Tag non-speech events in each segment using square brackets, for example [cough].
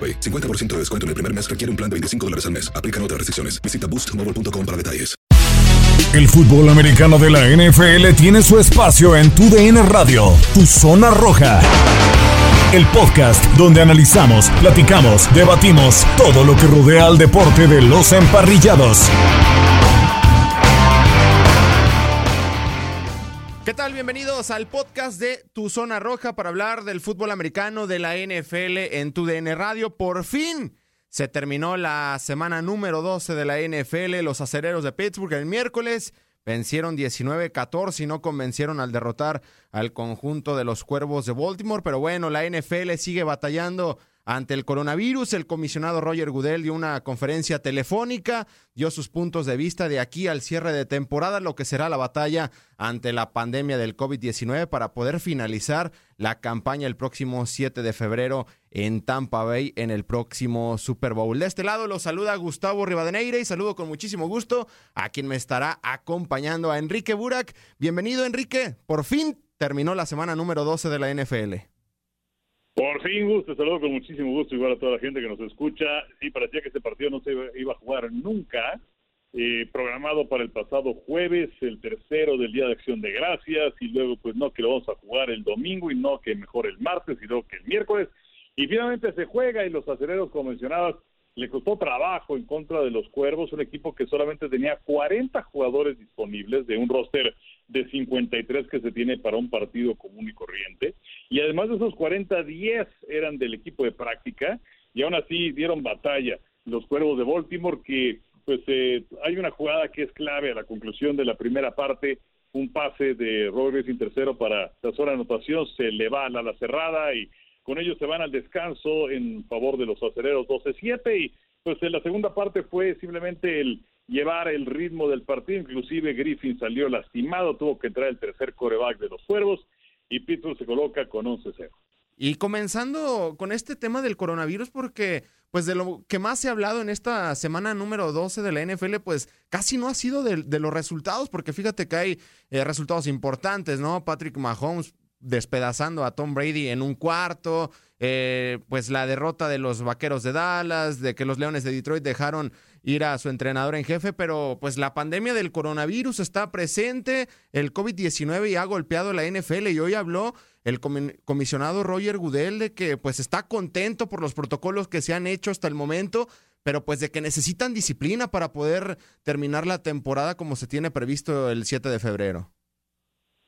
AroPay. 50% de descuento en el primer mes requiere un plan de 25 dólares al mes. Aplican otras restricciones. Visita boostmobile.com para detalles. El fútbol americano de la NFL tiene su espacio en Tu DN Radio, Tu Zona Roja. El podcast donde analizamos, platicamos, debatimos todo lo que rodea al deporte de los emparrillados. ¿Qué tal? Bienvenidos al podcast de Tu Zona Roja para hablar del fútbol americano de la NFL en tu DN Radio. Por fin se terminó la semana número 12 de la NFL. Los acereros de Pittsburgh el miércoles vencieron 19-14 y no convencieron al derrotar al conjunto de los Cuervos de Baltimore. Pero bueno, la NFL sigue batallando ante el coronavirus. El comisionado Roger Goodell dio una conferencia telefónica, dio sus puntos de vista de aquí al cierre de temporada, lo que será la batalla ante la pandemia del COVID-19 para poder finalizar la campaña el próximo 7 de febrero en Tampa Bay en el próximo Super Bowl. De este lado los saluda Gustavo Rivadeneira y saludo con muchísimo gusto a quien me estará acompañando, a Enrique Burak. Bienvenido Enrique, por fin terminó la semana número 12 de la NFL. Por fin, gusto, saludo con muchísimo gusto, igual a toda la gente que nos escucha. Sí, parecía que este partido no se iba a jugar nunca, eh, programado para el pasado jueves, el tercero del Día de Acción de Gracias, y luego pues no que lo vamos a jugar el domingo y no que mejor el martes y luego que el miércoles. Y finalmente se juega y los aceleros, como mencionabas, le costó trabajo en contra de los Cuervos, un equipo que solamente tenía 40 jugadores disponibles de un roster de 53 que se tiene para un partido común y corriente. Y además de esos 40, 10 eran del equipo de práctica y aún así dieron batalla los Cuervos de Baltimore que pues eh, hay una jugada que es clave a la conclusión de la primera parte, un pase de Robert Racing tercero para la de anotación, se le va a la, cerrada y con ellos se van al descanso en favor de los aceleros 12-7 y pues en la segunda parte fue simplemente el llevar el ritmo del partido, inclusive Griffin salió lastimado, tuvo que entrar el tercer coreback de los Cuervos y Pittsburgh se coloca con 11-0. Y comenzando con este tema del coronavirus, porque pues de lo que más se ha hablado en esta semana número 12 de la NFL, pues casi no ha sido de, los resultados, porque fíjate que hay eh, resultados importantes, ¿no? Patrick Mahomes despedazando a Tom Brady en un cuarto, eh, pues la derrota de los Vaqueros de Dallas, de que los Leones de Detroit dejaron ir a su entrenador en jefe, pero pues la pandemia del coronavirus está presente, el COVID-19 ya ha golpeado la NFL y hoy habló el comisionado Roger Goodell de que pues está contento por los protocolos que se han hecho hasta el momento, pero pues de que necesitan disciplina para poder terminar la temporada como se tiene previsto el 7 de febrero.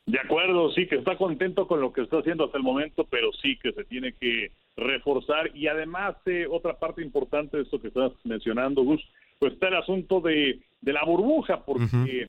De acuerdo, sí, que está contento con lo que está haciendo hasta el momento, pero sí que se tiene que reforzar. Y además, eh, otra parte importante de esto que estás mencionando, Gus, pues está el asunto de, de la burbuja, porque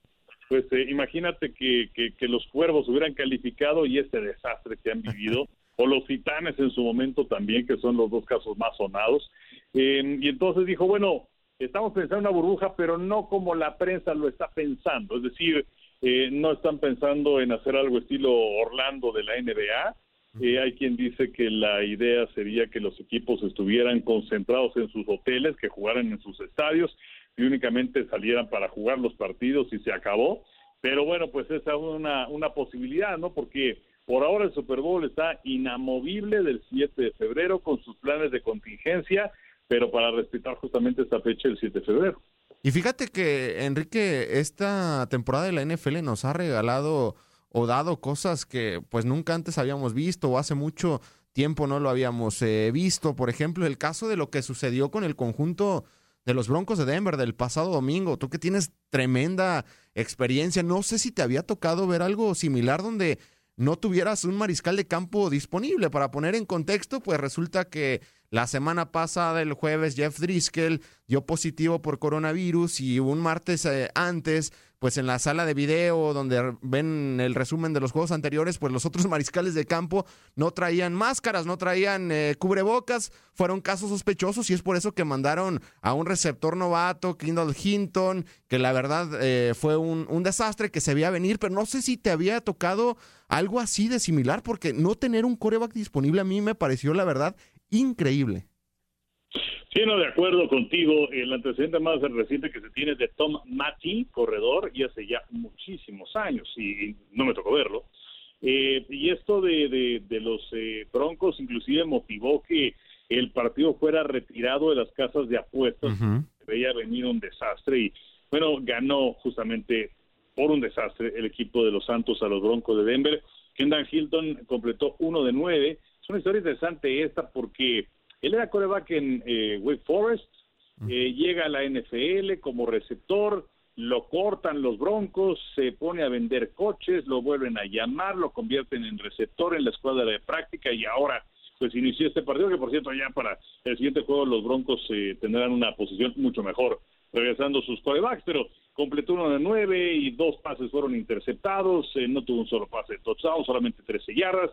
pues eh, imagínate que, que, los cuervos hubieran calificado y este desastre que han [laughs] vivido, o los titanes en su momento también, que son los dos casos más sonados. y entonces dijo, bueno, estamos pensando en una burbuja, pero no como la prensa lo está pensando. Es decir, eh, no están pensando en hacer algo estilo Orlando de la NBA. Eh, hay quien dice que la idea sería que los equipos estuvieran concentrados en sus hoteles, que jugaran en sus estadios y únicamente salieran para jugar los partidos y se acabó. Pero bueno, pues esa es una, una posibilidad, ¿no? Porque por ahora el Super Bowl está inamovible del 7 de febrero con sus planes de contingencia, pero para respetar justamente esta fecha el 7 de febrero. Y fíjate que, Enrique, esta temporada de la NFL nos ha regalado o dado cosas que pues nunca antes habíamos visto o hace mucho tiempo no lo habíamos eh, visto. Por ejemplo, el caso de lo que sucedió con el conjunto de los Broncos de Denver del pasado domingo. Tú que tienes tremenda experiencia, no sé si te había tocado ver algo similar donde no tuvieras un mariscal de campo disponible. Para poner en contexto, pues resulta que la semana pasada, el jueves, Jeff Driscoll dio positivo por coronavirus y un martes eh, antes, pues en la sala de video donde ven el resumen de los juegos anteriores, pues los otros [laughs] mariscales de campo no traían máscaras, no traían eh, cubrebocas, fueron casos sospechosos y es por eso que mandaron a un receptor novato, Kendall Hinton, que la verdad eh, fue un, un desastre que se veía venir, pero no sé si te había tocado algo así de similar, porque no tener un coreback disponible a mí me pareció la verdad increíble. Sí, no, de acuerdo contigo. El antecedente más reciente que se tiene es de Tom Matty, corredor, y hace ya muchísimos años, y no me tocó verlo. Eh, y esto de, de, los eh, Broncos inclusive motivó que el partido fuera retirado de las casas de apuestas. Se veía venir un desastre y, bueno, ganó justamente por un desastre el equipo de los Santos a los Broncos de Denver. Kendall Hilton completó uno de nueve es una historia interesante esta porque él era coreback en eh, Wake Forest, eh, llega a la NFL como receptor, lo cortan los Broncos, se pone a vender coches, lo vuelven a llamar, lo convierten en receptor en la escuadra de práctica y ahora pues inició este partido que por cierto ya para el siguiente juego los Broncos eh, tendrán una posición mucho mejor regresando sus corebacks, pero completó uno de nueve y dos pases fueron interceptados, no tuvo un solo pase de touchdown, solamente 13 yardas,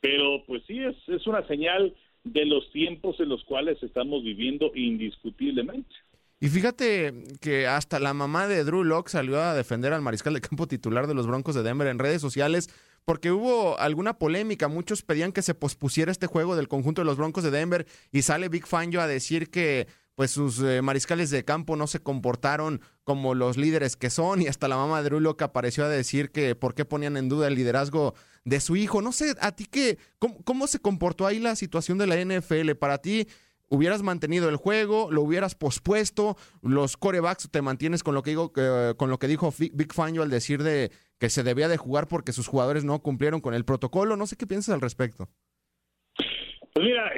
pero pues sí, es, es una señal de los tiempos en los cuales estamos viviendo indiscutiblemente. Y fíjate que hasta la mamá de Drew Locke salió a defender al mariscal de campo titular de los Broncos de Denver en redes sociales porque hubo alguna polémica. Muchos pedían que se pospusiera este juego del conjunto de los Broncos de Denver y sale Big Fangio a decir que pues sus eh, mariscales de campo no se comportaron como los líderes que son y hasta la mamá de Drew Locke apareció a decir que por qué ponían en duda el liderazgo de su hijo. No sé, a ti qué, cómo, se comportó ahí la situación de la NFL. Para ti, hubieras mantenido el juego, lo hubieras pospuesto, los corebacks te mantienes con lo que digo, con lo que dijo Big Fangio al decir de que se debía de jugar porque sus jugadores no cumplieron con el protocolo. No sé qué piensas al respecto. Pues mira,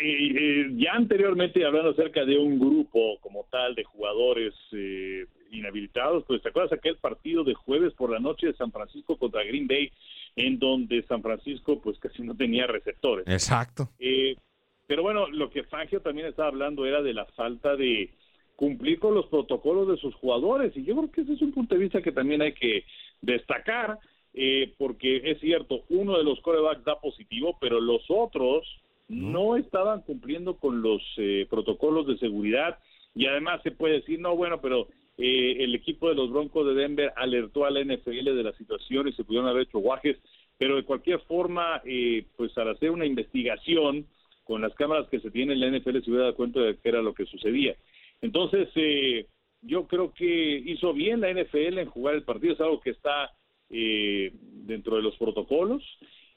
ya anteriormente hablando acerca de un grupo como tal de jugadores eh, inhabilitados, pues te acuerdas aquel partido de jueves por la noche de San Francisco contra Green Bay en donde San Francisco pues casi no tenía receptores. Exacto. Eh, pero bueno, lo que Fangio también estaba hablando era de la falta de cumplir con los protocolos de sus jugadores y yo creo que ese es un punto de vista que también hay que destacar eh, porque es cierto, uno de los corebacks da positivo, pero los otros no estaban cumpliendo con los eh, protocolos de seguridad y además se puede decir, no, bueno, pero eh, el equipo de los Broncos de Denver alertó a la NFL de la situación y se pudieron haber hecho guajes, pero de cualquier forma, eh, pues al hacer una investigación con las cámaras que se tienen, la NFL se hubiera dado cuenta de qué era lo que sucedía. Entonces, eh, yo creo que hizo bien la NFL en jugar el partido, es algo que está dentro de los protocolos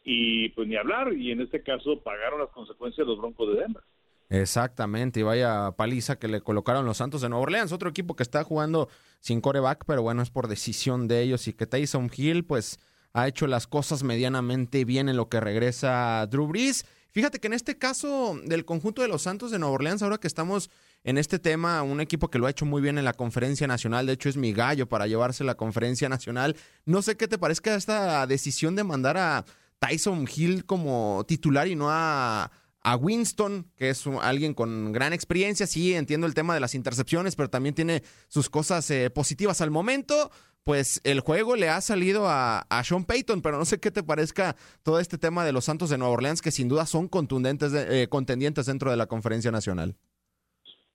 y pues ni hablar, y en este caso pagaron las consecuencias los Broncos de Denver. Exactamente, y vaya paliza que le colocaron los Santos de Nueva Orleans, otro equipo que está jugando sin coreback, pero bueno, es por decisión de ellos y que Tyson Hill pues ha hecho las cosas medianamente bien en lo que regresa Drew Brees. Fíjate que en este caso del conjunto de los Santos de Nueva Orleans, ahora que estamos en este tema, un equipo que lo ha hecho muy bien en la conferencia nacional, de hecho es mi gallo para llevarse la conferencia nacional. No sé qué te parezca esta decisión de mandar a Tyson Hill como titular y no a a Winston, que es alguien con gran experiencia. Sí, entiendo el tema de las intercepciones, pero también tiene sus cosas eh, positivas al momento. Pues el juego le ha salido a, Sean Payton, pero no sé qué te parezca todo este tema de los Santos de Nueva Orleans, que sin duda son contundentes, eh, contendientes dentro de la conferencia nacional.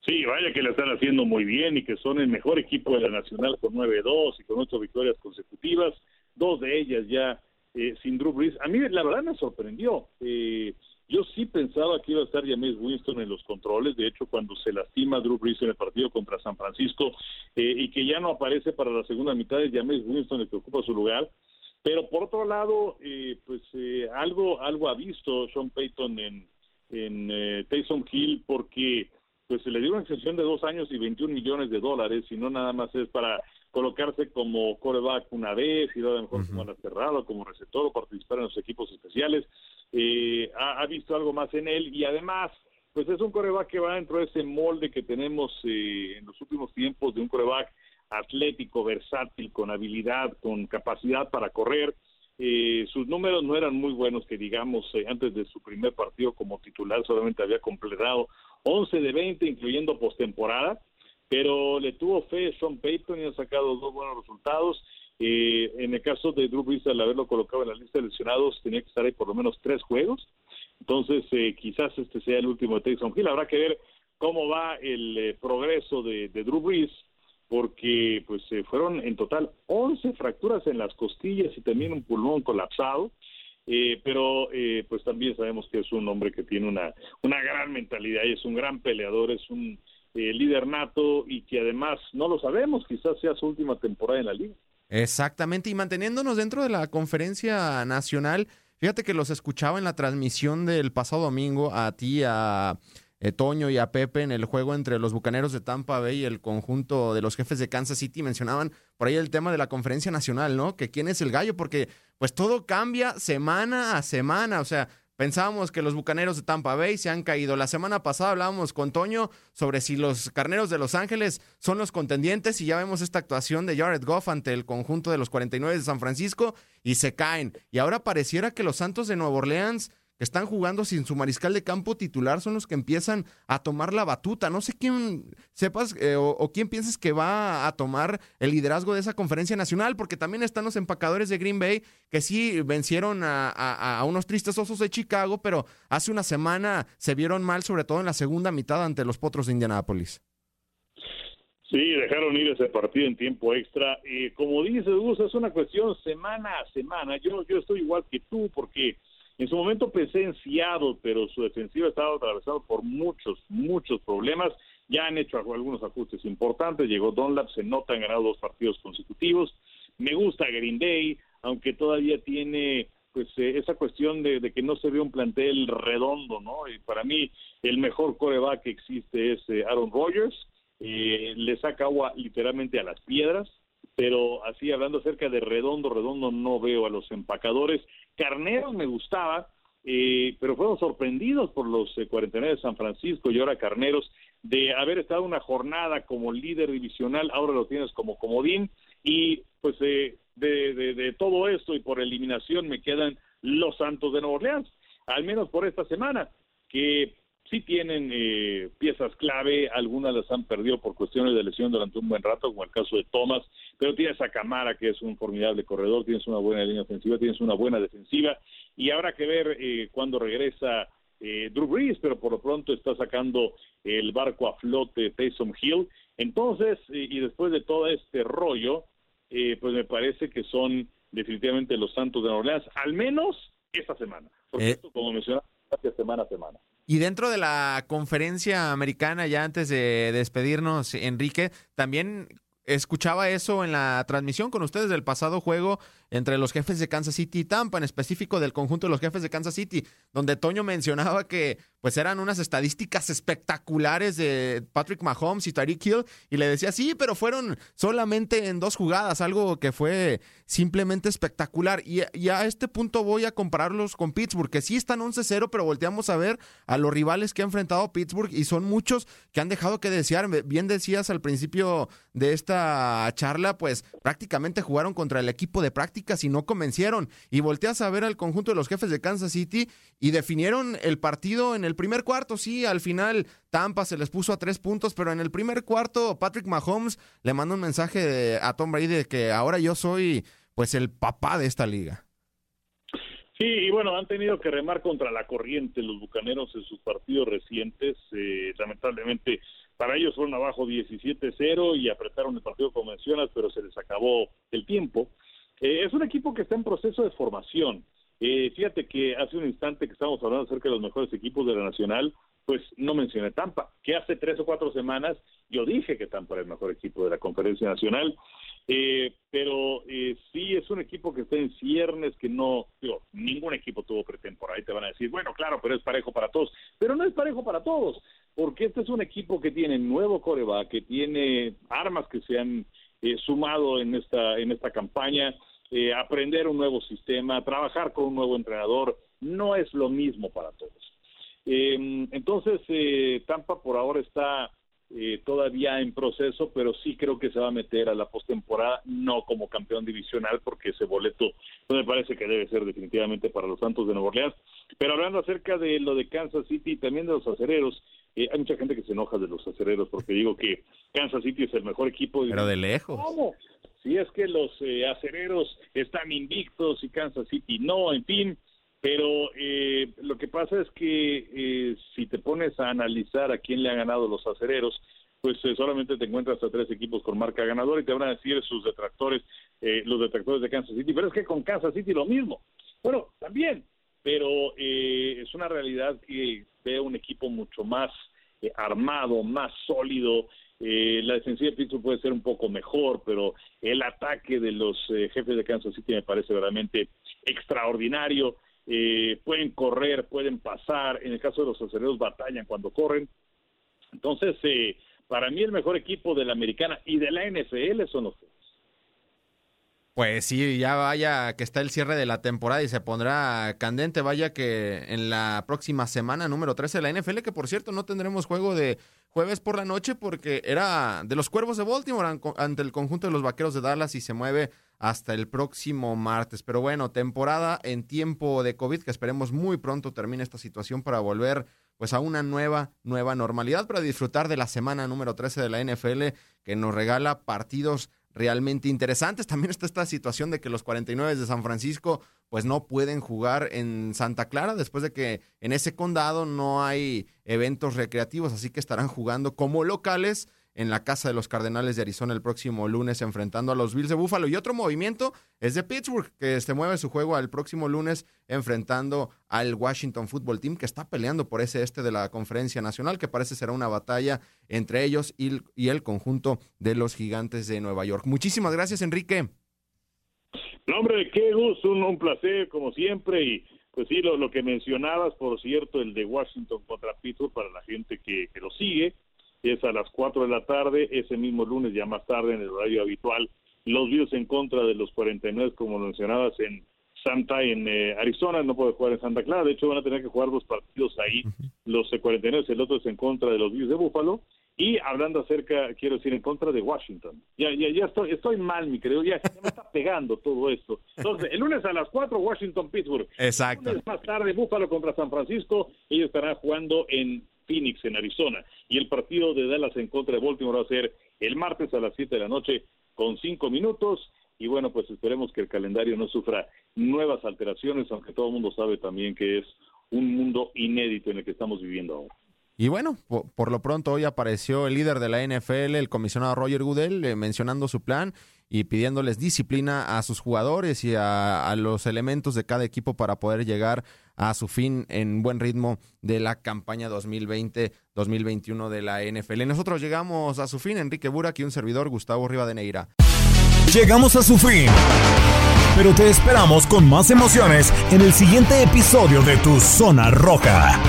Sí, vaya que le están haciendo muy bien y que son el mejor equipo de la Nacional con 9-2 y con ocho victorias consecutivas, dos de ellas ya eh, sin Drew Brees. A mí la verdad me sorprendió. Eh, yo sí pensaba que iba a estar James Winston en los controles. De hecho, cuando se lastima Drew Brees en el partido contra San Francisco eh, y que ya no aparece para la segunda mitad, es James Winston el que ocupa su lugar. Pero por otro lado, eh, pues eh, algo algo ha visto Sean Payton en, en Taysom Hill porque pues se le dio una extensión de dos años y 21 millones de dólares y no nada más es para colocarse como coreback una vez y luego a lo mejor como cerrado, como receptor o participar en los equipos especiales eh, ha, visto algo más en él y además, pues es un coreback que va dentro de ese molde que tenemos eh, en los últimos tiempos de un coreback atlético, versátil, con habilidad, con capacidad para correr. Eh, sus números no eran muy buenos, que digamos, eh, antes de su primer partido como titular solamente había completado 11 de 20, incluyendo postemporada, pero le tuvo fe Sean Payton y ha sacado dos buenos resultados eh, en el caso de Drew Brees, al haberlo colocado en la lista de lesionados, tenía que estar ahí por lo menos tres juegos. Entonces, eh, quizás este sea el último de Taysom Hill. Habrá que ver cómo va el eh, progreso de, Drew Brees, porque pues fueron en total 11 fracturas en las costillas y también un pulmón colapsado. pero pues también sabemos que es un hombre que tiene una, una gran mentalidad y es un gran peleador, es un líder nato y que además no lo sabemos, quizás sea su última temporada en la liga. Exactamente, y manteniéndonos dentro de la conferencia nacional, fíjate que los escuchaba en la transmisión del pasado domingo a ti, a eh, Toño y a Pepe en el juego entre los Bucaneros de Tampa Bay y el conjunto de los jefes de Kansas City. Mencionaban por ahí el tema de la conferencia nacional, ¿no? Que quién es el gallo, porque pues todo cambia semana a semana, o sea, Pensábamos que los bucaneros de Tampa Bay se han caído. La semana pasada hablábamos con Toño sobre si los carneros de Los Ángeles son los contendientes y ya vemos esta actuación de Jared Goff ante el conjunto de los 49 de San Francisco y se caen. Y ahora pareciera que los Santos de Nueva Orleans que están jugando sin su mariscal de campo titular son los que empiezan a tomar la batuta. No sé quién sepas eh, o, quién piensas que va a tomar el liderazgo de esa conferencia nacional, porque también están los empacadores de Green Bay que sí vencieron a, unos tristes osos de Chicago, pero hace una semana se vieron mal, sobre todo en la segunda mitad ante los potros de Indianápolis. Sí, dejaron ir ese partido en tiempo extra. y como dice Gus, es una cuestión semana a semana. Yo, yo estoy igual que tú porque en su momento pensé en Seattle, pero su defensiva estaba atravesada por muchos, muchos problemas. Ya han hecho algunos ajustes importantes. Llegó Dunlap, se nota, han ganado dos partidos consecutivos. Me gusta Green Day, aunque todavía tiene pues eh, esa cuestión de, que no se ve un plantel redondo, ¿no? Y para mí el mejor coreback que existe es eh, Aaron Rodgers. Eh, le saca agua literalmente a las piedras pero así hablando acerca de redondo, redondo no veo a los empacadores. Carneros me gustaba, eh, pero fueron sorprendidos por los 49 eh, de San Francisco y ahora Carneros de haber estado una jornada como líder divisional, ahora lo tienes como comodín y pues eh, de, de, todo esto y por eliminación me quedan los Santos de Nueva Orleans, al menos por esta semana, que sí tienen eh, piezas clave, algunas las han perdido por cuestiones de lesión durante un buen rato, como el caso de Thomas, pero tienes a Camara, que es un formidable corredor, tienes una buena línea ofensiva, tienes una buena defensiva, y habrá que ver eh, cuándo regresa eh, Drew Brees, pero por lo pronto está sacando el barco a flote Taysom Hill. Entonces, y después de todo este rollo, pues me parece que son definitivamente los Santos de Nueva Orleans, al menos esta semana. Porque esto, como mencionaba, semana a semana. Y dentro de la conferencia americana, ya antes de despedirnos, Enrique, también escuchaba eso en la transmisión con ustedes del pasado juego entre los jefes de Kansas City y Tampa, en específico del conjunto de los jefes de Kansas City, donde Toño mencionaba que pues eran unas estadísticas espectaculares de Patrick Mahomes y Tyreek Hill y le decía, "Sí, pero fueron solamente en dos jugadas, algo que fue simplemente espectacular." Y, a este punto voy a compararlos con Pittsburgh, que sí están 11-0, pero volteamos a ver a los rivales que ha enfrentado Pittsburgh y son muchos que han dejado que desear. Bien decías al principio de esta charla, pues prácticamente jugaron contra el equipo de práctica y no convencieron. Y volteas a ver al conjunto de los jefes de Kansas City y definieron el partido en el primer cuarto. Sí, al final Tampa se les puso a tres puntos, pero en el primer cuarto Patrick Mahomes le manda un mensaje a Tom Brady de que ahora yo soy pues el papá de esta liga. Sí, y bueno, han tenido que remar contra la corriente los bucaneros en sus partidos recientes. Eh, lamentablemente para ellos fueron abajo 17-0 y apretaron el partido como mencionas, pero se les acabó el tiempo. Eh, es un equipo que está en proceso de formación. Eh, fíjate que hace un instante que estábamos hablando acerca de los mejores equipos de la Nacional, pues no mencioné Tampa, que hace tres o cuatro semanas yo dije que Tampa era el mejor equipo de la Conferencia Nacional, eh, pero eh, sí es un equipo que está en ciernes, que no, digo, ningún equipo tuvo pretemporada. Y te van a decir, bueno, claro, pero es parejo para todos, pero no es parejo para todos, porque este es un equipo que tiene nuevo coreback, que tiene armas que se han eh, sumado en esta, en esta campaña, eh, aprender un nuevo sistema, trabajar con un nuevo entrenador, no es lo mismo para todos. Eh, entonces, eh, Tampa por ahora está eh, todavía en proceso, pero sí creo que se va a meter a la postemporada, no como campeón divisional, porque ese boleto no me parece que debe ser definitivamente para los Santos de Nueva Orleans. Pero hablando acerca de lo de Kansas City y también de los acereros, eh, hay mucha gente que se enoja de los acereros porque digo que Kansas City es el mejor equipo. Pero de lejos. ¿Cómo? Si es que los eh, acereros están invictos y Kansas City no, en fin. Pero eh, lo que pasa es que eh, si te pones a analizar a quién le han ganado los acereros, pues eh, solamente te encuentras a tres equipos con marca ganadora y te van a decir sus detractores, eh, los detractores de Kansas City. Pero es que con Kansas City lo mismo. Bueno, también, pero eh, es una realidad que veo un equipo mucho más eh, armado, más sólido. Eh, la defensiva de Pittsburgh puede ser un poco mejor, pero el ataque de los eh, jefes de Kansas City me parece verdaderamente extraordinario. Eh, pueden correr, pueden pasar. En el caso de los acereros, batallan cuando corren. Entonces, eh, para mí el mejor equipo de la americana y de la NFL son los. Pues sí, ya vaya que está el cierre de la temporada y se pondrá candente. Vaya que en la próxima semana, número 13 de la NFL, que por cierto no tendremos juego de jueves por la noche porque era de los Cuervos de Baltimore an- ante el conjunto de los Vaqueros de Dallas y se mueve hasta el próximo martes. Pero bueno, temporada en tiempo de COVID, que esperemos muy pronto termine esta situación para volver pues a una nueva, nueva normalidad para disfrutar de la semana número 13 de la NFL que nos regala partidos realmente interesantes. También está esta situación de que los 49 de San Francisco pues no pueden jugar en Santa Clara después de que en ese condado no hay eventos recreativos, así que estarán jugando como locales en la casa de los Cardenales de Arizona el próximo lunes enfrentando a los Bills de Buffalo. Y otro movimiento es de Pittsburgh, que se mueve su juego al próximo lunes enfrentando al Washington Football Team, que está peleando por ese este de la conferencia nacional, que parece será una batalla entre ellos y, y el conjunto de los gigantes de Nueva York. Muchísimas gracias, Enrique. No, hombre, qué gusto, un, un placer como siempre y pues sí, lo, lo que mencionabas, por cierto, el de Washington contra Pittsburgh para la gente que, que lo sigue, es a las 4 de la tarde, ese mismo lunes, ya más tarde en el horario habitual, los Bills en contra de los 49, como mencionabas, en Santa, en eh, Arizona, no puede jugar en Santa Clara, de hecho van a tener que jugar dos partidos ahí, los eh, 49, el otro es en contra de los Bills de Buffalo, y hablando acerca, quiero decir, en contra de Washington. Ya, ya, ya estoy, estoy mal, mi querido, ya, ya me está [laughs] pegando todo esto. Entonces, el lunes a las 4, Washington-Pittsburgh. Exacto. El lunes más tarde, Buffalo contra San Francisco, ellos estarán jugando en Phoenix, en Arizona. Y el partido de Dallas en contra de Baltimore va a ser el martes a las 7 de la noche con 5 minutos. Y bueno, pues esperemos que el calendario no sufra nuevas alteraciones, aunque todo el mundo sabe también que es un mundo inédito en el que estamos viviendo ahora. Y bueno, por, lo pronto hoy apareció el líder de la NFL, el comisionado Roger Goodell, eh, mencionando su plan y pidiéndoles disciplina a sus jugadores y a, a, los elementos de cada equipo para poder llegar a su fin en buen ritmo de la campaña 2020-2021 de la NFL. Nosotros llegamos a su fin, Enrique Burak y un servidor, Gustavo Rivadeneira. Llegamos a su fin, pero te esperamos con más emociones en el siguiente episodio de Tu Zona Roja.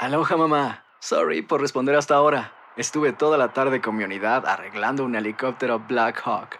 Aloha mamá. Sorry por responder hasta ahora. Estuve toda la tarde con mi unidad arreglando un helicóptero Black Hawk.